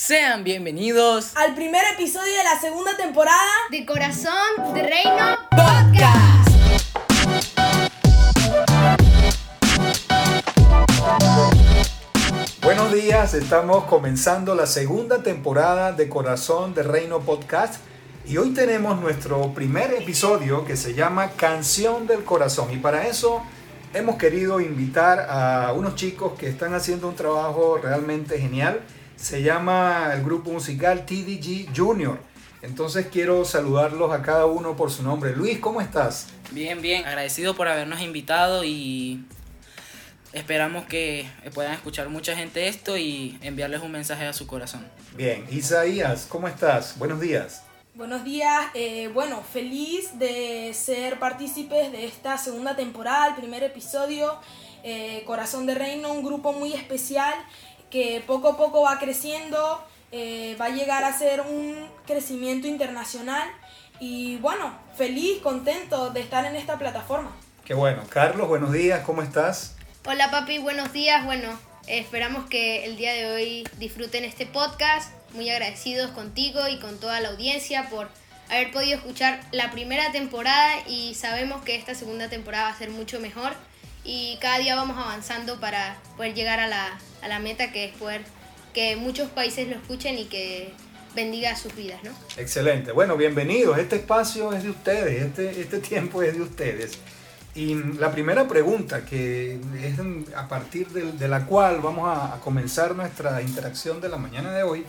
Sean bienvenidos al primer episodio de la segunda temporada de Corazón de Reino Podcast. Buenos días, estamos comenzando la segunda temporada de Corazón de Reino Podcast y hoy tenemos nuestro primer episodio que se llama Canción del Corazón y para eso hemos querido invitar a unos chicos que están haciendo un trabajo realmente genial se llama el grupo musical TDG Junior. Entonces quiero saludarlos a cada uno por su nombre. Luis, ¿cómo estás? Bien, bien, agradecido por habernos invitado y esperamos que puedan escuchar mucha gente esto y enviarles un mensaje a su corazón. Bien, Isaías, ¿cómo estás? Buenos días. Buenos días, eh, bueno, feliz de ser partícipes de esta segunda temporada, el primer episodio, eh, Corazón de Reino, un grupo muy especial que poco a poco va creciendo, eh, va a llegar a ser un crecimiento internacional y bueno, feliz, contento de estar en esta plataforma. Qué bueno. Carlos, buenos días, ¿cómo estás? Hola papi, buenos días. Bueno, esperamos que el día de hoy disfruten este podcast. Muy agradecidos contigo y con toda la audiencia por haber podido escuchar la primera temporada y sabemos que esta segunda temporada va a ser mucho mejor y cada día vamos avanzando para poder llegar a la, a la meta que es poder que muchos países lo escuchen y que bendiga sus vidas, ¿no? Excelente. Bueno, bienvenidos. Este espacio es de ustedes, este, este tiempo es de ustedes. Y la primera pregunta, que es a partir de, la cual vamos a, comenzar nuestra interacción de la mañana de hoy,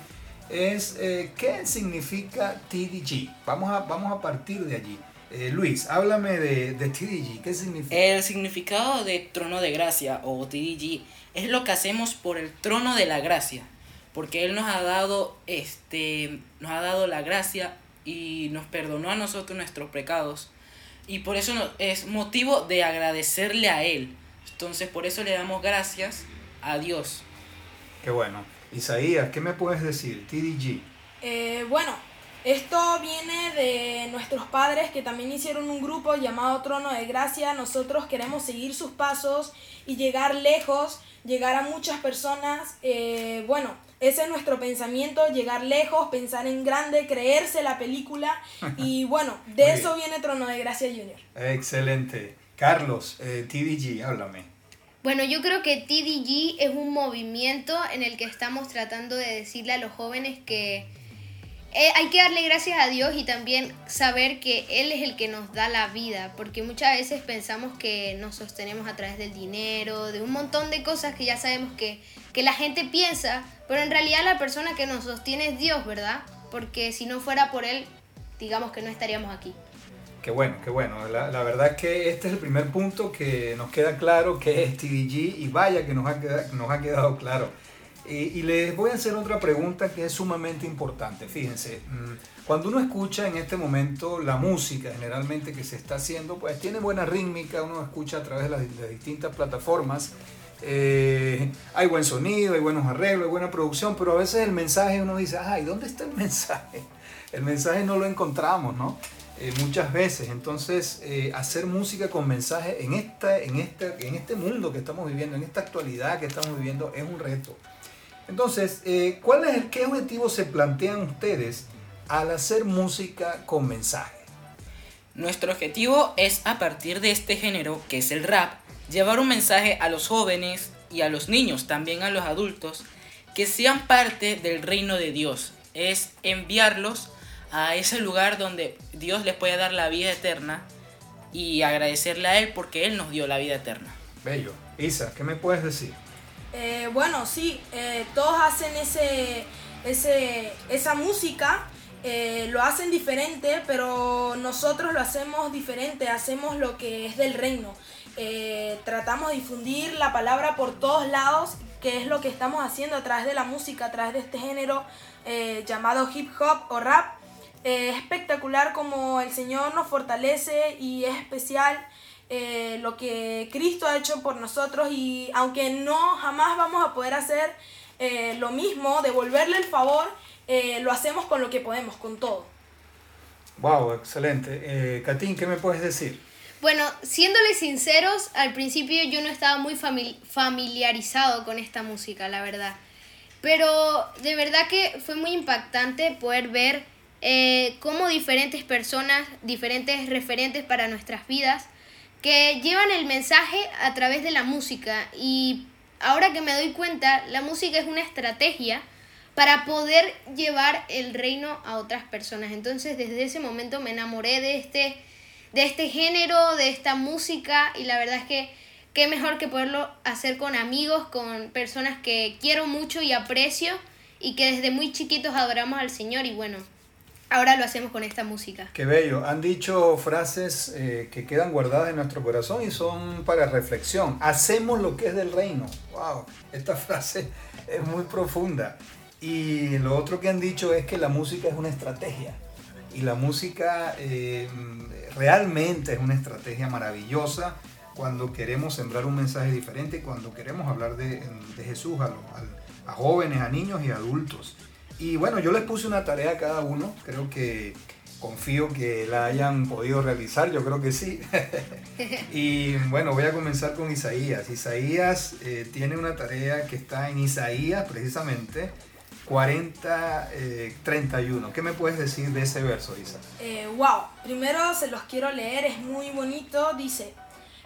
es eh, ¿qué significa TDG? Vamos a, vamos a partir de allí. Eh, Luis, háblame de, de TDG, ¿qué significa? El significado de trono de gracia o TDG es lo que hacemos por el trono de la gracia, porque Él nos ha dado, este, nos ha dado la gracia y nos perdonó a nosotros nuestros pecados. Y por eso es motivo de agradecerle a Él. Entonces por eso le damos gracias a Dios. Qué bueno. Isaías, ¿qué me puedes decir? TDG. Eh, bueno, esto viene de nuestros padres que también hicieron un grupo llamado Trono de Gracia. Nosotros queremos seguir sus pasos y llegar lejos, llegar a muchas personas. Eh, bueno, ese es nuestro pensamiento, llegar lejos, pensar en grande, creerse la película. Y bueno, de eso viene Trono de Gracia Junior. Excelente. Carlos, eh, TDG, háblame. Bueno, yo creo que TDG es un movimiento en el que estamos tratando de decirle a los jóvenes que eh, hay que darle gracias a Dios y también saber que Él es el que nos da la vida, porque muchas veces pensamos que nos sostenemos a través del dinero, de un montón de cosas que ya sabemos que, que la gente piensa, pero en realidad la persona que nos sostiene es Dios, ¿verdad? Porque si no fuera por Él, digamos que no estaríamos aquí. Qué bueno, qué bueno. La, verdad es que este es el primer punto que nos queda claro que es TDG y vaya que nos ha, quedado, nos ha quedado claro. Y, les voy a hacer otra pregunta que es sumamente importante. Fíjense, mm, cuando uno escucha en este momento la música generalmente que se está haciendo, pues tiene buena rítmica, uno escucha a través de las, distintas plataformas. Eh, hay buen sonido, hay buenos arreglos, hay buena producción, pero a veces el mensaje uno dice, ay, ¿dónde está el mensaje? El mensaje no lo encontramos, ¿no? Eh, muchas veces. Entonces, eh, hacer música con mensaje en, esta, en, este, en este mundo que estamos viviendo, en esta actualidad que estamos viviendo, es un reto. Entonces, eh, ¿cuál es el, ¿qué objetivo se plantean ustedes al hacer música con mensaje? Nuestro objetivo es, a partir de este género, que es el rap, llevar un mensaje a los jóvenes y a los niños, también a los adultos, que sean parte del reino de Dios. Es enviarlos a ese lugar donde Dios les puede dar la vida eterna y agradecerle a Él porque Él nos dio la vida eterna. Bello. Isa, ¿qué me puedes decir? Eh, bueno, sí, eh, todos hacen ese, ese, esa música, eh, lo hacen diferente, pero nosotros lo hacemos diferente, hacemos lo que es del reino. tratamos de difundir la palabra por todos lados, que es lo que estamos haciendo a través de la música, a través de este género llamado hip hop o rap. Es espectacular como el Señor nos fortalece y es especial eh, lo que Cristo ha hecho por nosotros y aunque no jamás vamos a poder hacer eh, lo mismo, devolverle el favor, eh, lo hacemos con lo que podemos, con todo. Wow, excelente. Eh, Katín, ¿qué me puedes decir? Bueno, siéndole sinceros, al principio yo no estaba muy familiarizado con esta música, la verdad. Pero de verdad que fue muy impactante poder ver eh, cómo diferentes personas, diferentes referentes para nuestras vidas, que llevan el mensaje a través de la música. Y ahora que me doy cuenta, la música es una estrategia para poder llevar el reino a otras personas. Entonces desde ese momento me enamoré de este, de este género, de esta música y la verdad es que qué mejor que poderlo hacer con amigos, con personas que quiero mucho y aprecio y que desde muy chiquitos adoramos al Señor y bueno, ahora lo hacemos con esta música. Qué bello. Han dicho frases eh, que quedan guardadas en nuestro corazón y son para reflexión. Hacemos lo que es del reino. Wow, esta frase es muy profunda. Y lo otro que han dicho es que la música es una estrategia. Y la música eh, realmente es una estrategia maravillosa cuando queremos sembrar un mensaje diferente, cuando queremos hablar de, Jesús a, a, jóvenes, a niños y adultos. Y bueno, yo les puse una tarea a cada uno, creo que confío que la hayan podido realizar, yo creo que sí. y bueno, voy a comenzar con Isaías. Isaías eh, tiene una tarea que está en Isaías precisamente 40, 31. Eh, ¿Qué me puedes decir de ese verso, Isa? Eh, wow, primero se los quiero leer, es muy bonito. Dice,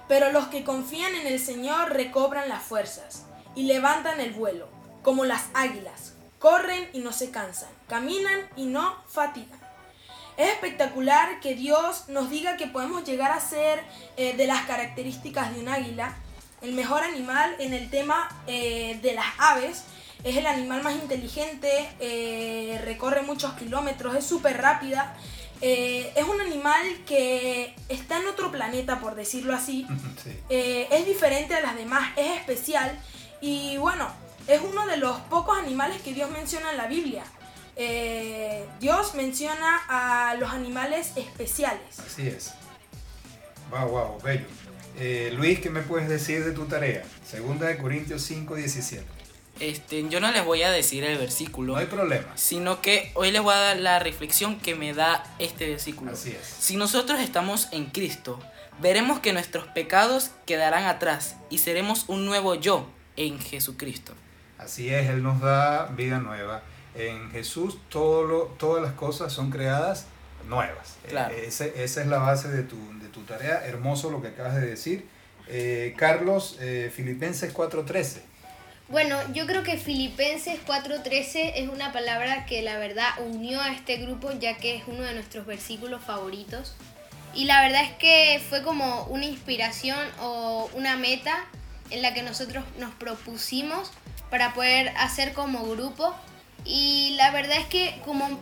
pero los que confían en el Señor recobran las fuerzas y levantan el vuelo, como las águilas. Corren y no se cansan, caminan y no fatigan. Es espectacular que Dios nos diga que podemos llegar a ser eh, de las características de un águila, el mejor animal en el tema de las aves, es el animal más inteligente, eh, recorre muchos kilómetros, es súper rápida. Eh, es un animal que está en otro planeta, por decirlo así. Eh, es diferente a las demás, es especial. Y bueno, es uno de los pocos animales que Dios menciona en la Biblia. Dios menciona a los animales especiales. Así es. Wow, wow, bello. Luis, ¿qué me puedes decir de tu tarea? Segunda de Corintios 5, 17. Este, yo no les voy a decir el versículo. No hay problema. Sino que hoy les voy a dar la reflexión que me da este versículo. Así es. Si nosotros estamos en Cristo, veremos que nuestros pecados quedarán atrás y seremos un nuevo yo en Jesucristo. Así es, Él nos da vida nueva. En Jesús todo todas las cosas son creadas nuevas. Claro. Eh, esa es la base de tu, de tu, tarea. Hermoso lo que acabas de decir. Eh, Carlos, eh, Filipenses 4:13. Bueno, yo creo que Filipenses 4:13 es una palabra que la verdad unió a este grupo ya que es uno de nuestros versículos favoritos. Y la verdad es que fue como una inspiración o una meta en la que nosotros nos propusimos para poder hacer como grupo. Y la verdad es que como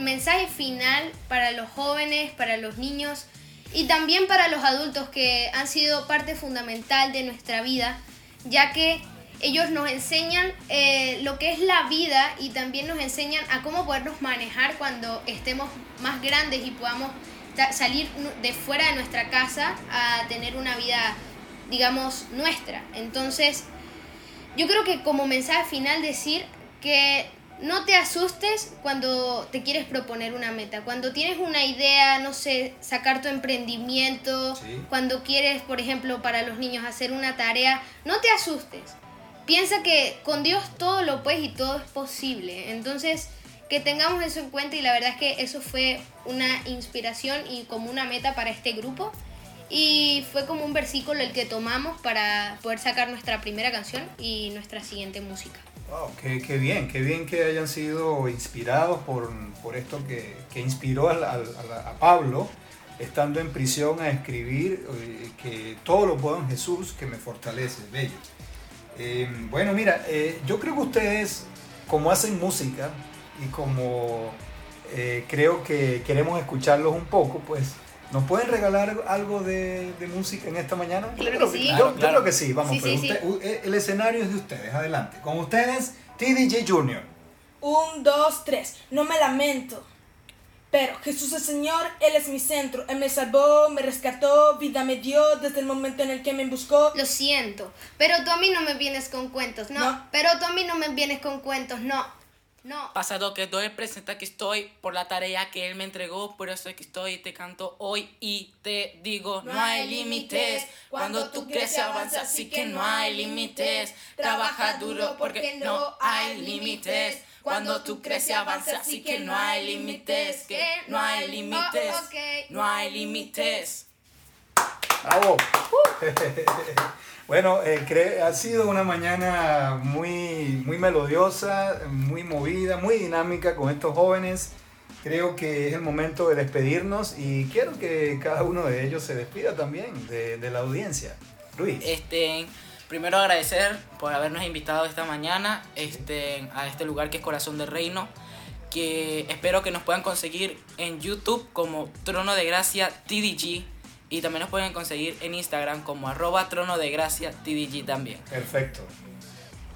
mensaje final para los jóvenes, para los niños y también para los adultos que han sido parte fundamental de nuestra vida, ya que ellos nos enseñan eh, lo que es la vida y también nos enseñan a cómo podernos manejar cuando estemos más grandes y podamos salir de fuera de nuestra casa a tener una vida, digamos, nuestra. Entonces, yo creo que como mensaje final decir que no te asustes cuando te quieres proponer una meta. Cuando tienes una idea, no sé, sacar tu emprendimiento, cuando quieres, por ejemplo, para los niños hacer una tarea, no te asustes piensa que con Dios todo lo puedes y todo es posible. Entonces, que tengamos eso en cuenta y la verdad es que eso fue una inspiración y como una meta para este grupo. Y fue como un versículo el que tomamos para poder sacar nuestra primera canción y nuestra siguiente música. Wow, qué, bien, qué bien que hayan sido inspirados por, esto que, inspiró a, Pablo estando en prisión a escribir eh, que todo lo puedo en Jesús que me fortalece, bello. Eh, bueno, mira, eh, yo creo que ustedes, como hacen música y como creo que queremos escucharlos un poco, pues, ¿nos pueden regalar algo de, música en esta mañana? Claro que sí. Yo, creo que sí, vamos, el escenario es de ustedes, adelante. Con ustedes, TDJ Jr. Un, dos, tres. No me lamento. Pero Jesús es Señor, Él es mi centro. Él me salvó, me rescató, vida me dio desde el momento en el que me buscó. Lo siento, pero tú a mí no me vienes con cuentos, no. Pero tú a mí no me vienes con cuentos, no. No. Pasado que doy, presenta que estoy por la tarea que él me entregó, por eso es que estoy, te canto hoy y te digo, no hay límites. Cuando tú creces avanzas, así que no hay límites. Trabaja duro porque no hay límites. Cuando tú creces avanzas, así que no hay límites, que no hay límites, no hay límites. ¡Bravo! bueno, eh, ha sido una mañana muy, muy melodiosa, muy movida, muy dinámica con estos jóvenes. Creo que es el momento de despedirnos y quiero que cada uno de ellos se despida también de, de la audiencia. Luis. Este, primero agradecer por habernos invitado esta mañana este, a este lugar que es Corazón del Reino, que espero que nos puedan conseguir en YouTube como Trono de Gracia TDG y también nos pueden conseguir en Instagram como arroba Trono de Gracia TDG también. Perfecto.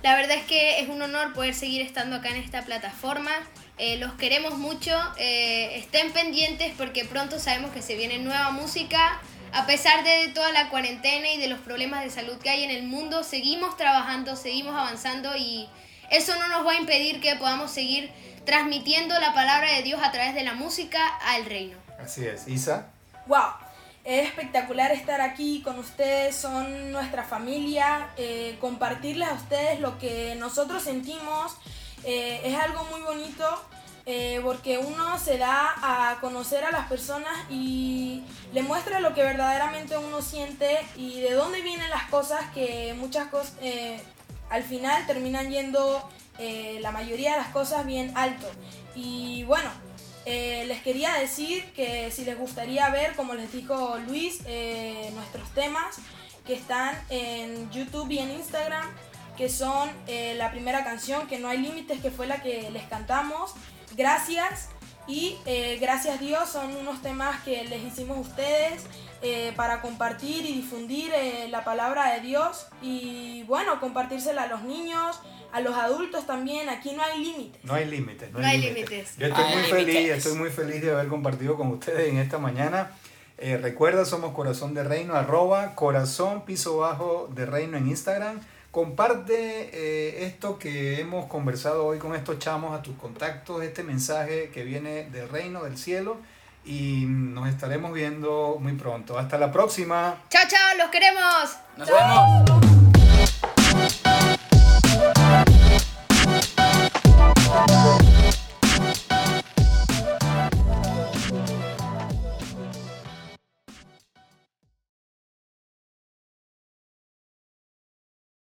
La verdad es que es un honor poder seguir estando acá en esta plataforma. Eh, los queremos mucho. eh, estén pendientes porque pronto sabemos que se viene nueva música. A pesar de toda la cuarentena y de los problemas de salud que hay en el mundo, seguimos trabajando, seguimos avanzando y eso no nos va a impedir que podamos seguir transmitiendo la palabra de Dios a través de la música al reino. Así es. Isa. Wow, es espectacular estar aquí con ustedes, son nuestra familia, eh, compartirles a ustedes lo que nosotros sentimos eh, es algo muy bonito eh, porque uno se da a conocer a las personas y le muestra lo que verdaderamente uno siente y de dónde vienen las cosas que muchas cosas al final terminan yendo la mayoría de las cosas bien alto. Y bueno, eh, les quería decir que si les gustaría ver, como les dijo Luis, eh, nuestros temas que están en YouTube y en Instagram, que son eh, la primera canción, que no hay límites, que fue la que les cantamos. Gracias. Y eh, gracias Dios son unos temas que les hicimos a ustedes eh, para compartir y difundir eh, la palabra de Dios y bueno, compartírsela a los niños, a los adultos también. Aquí no hay límites. No hay límites. No hay límites. Yo estoy No muy feliz, estoy muy feliz de haber compartido con ustedes en esta mañana. Eh, recuerda, somos Corazón de Reino, arroba corazón piso bajo de Reino en Instagram. Comparte eh, esto que hemos conversado hoy con estos chamos a tus contactos, este mensaje que viene del reino, del cielo. Y nos estaremos viendo muy pronto. Hasta la próxima. Chao, chao, los queremos. Nos vemos.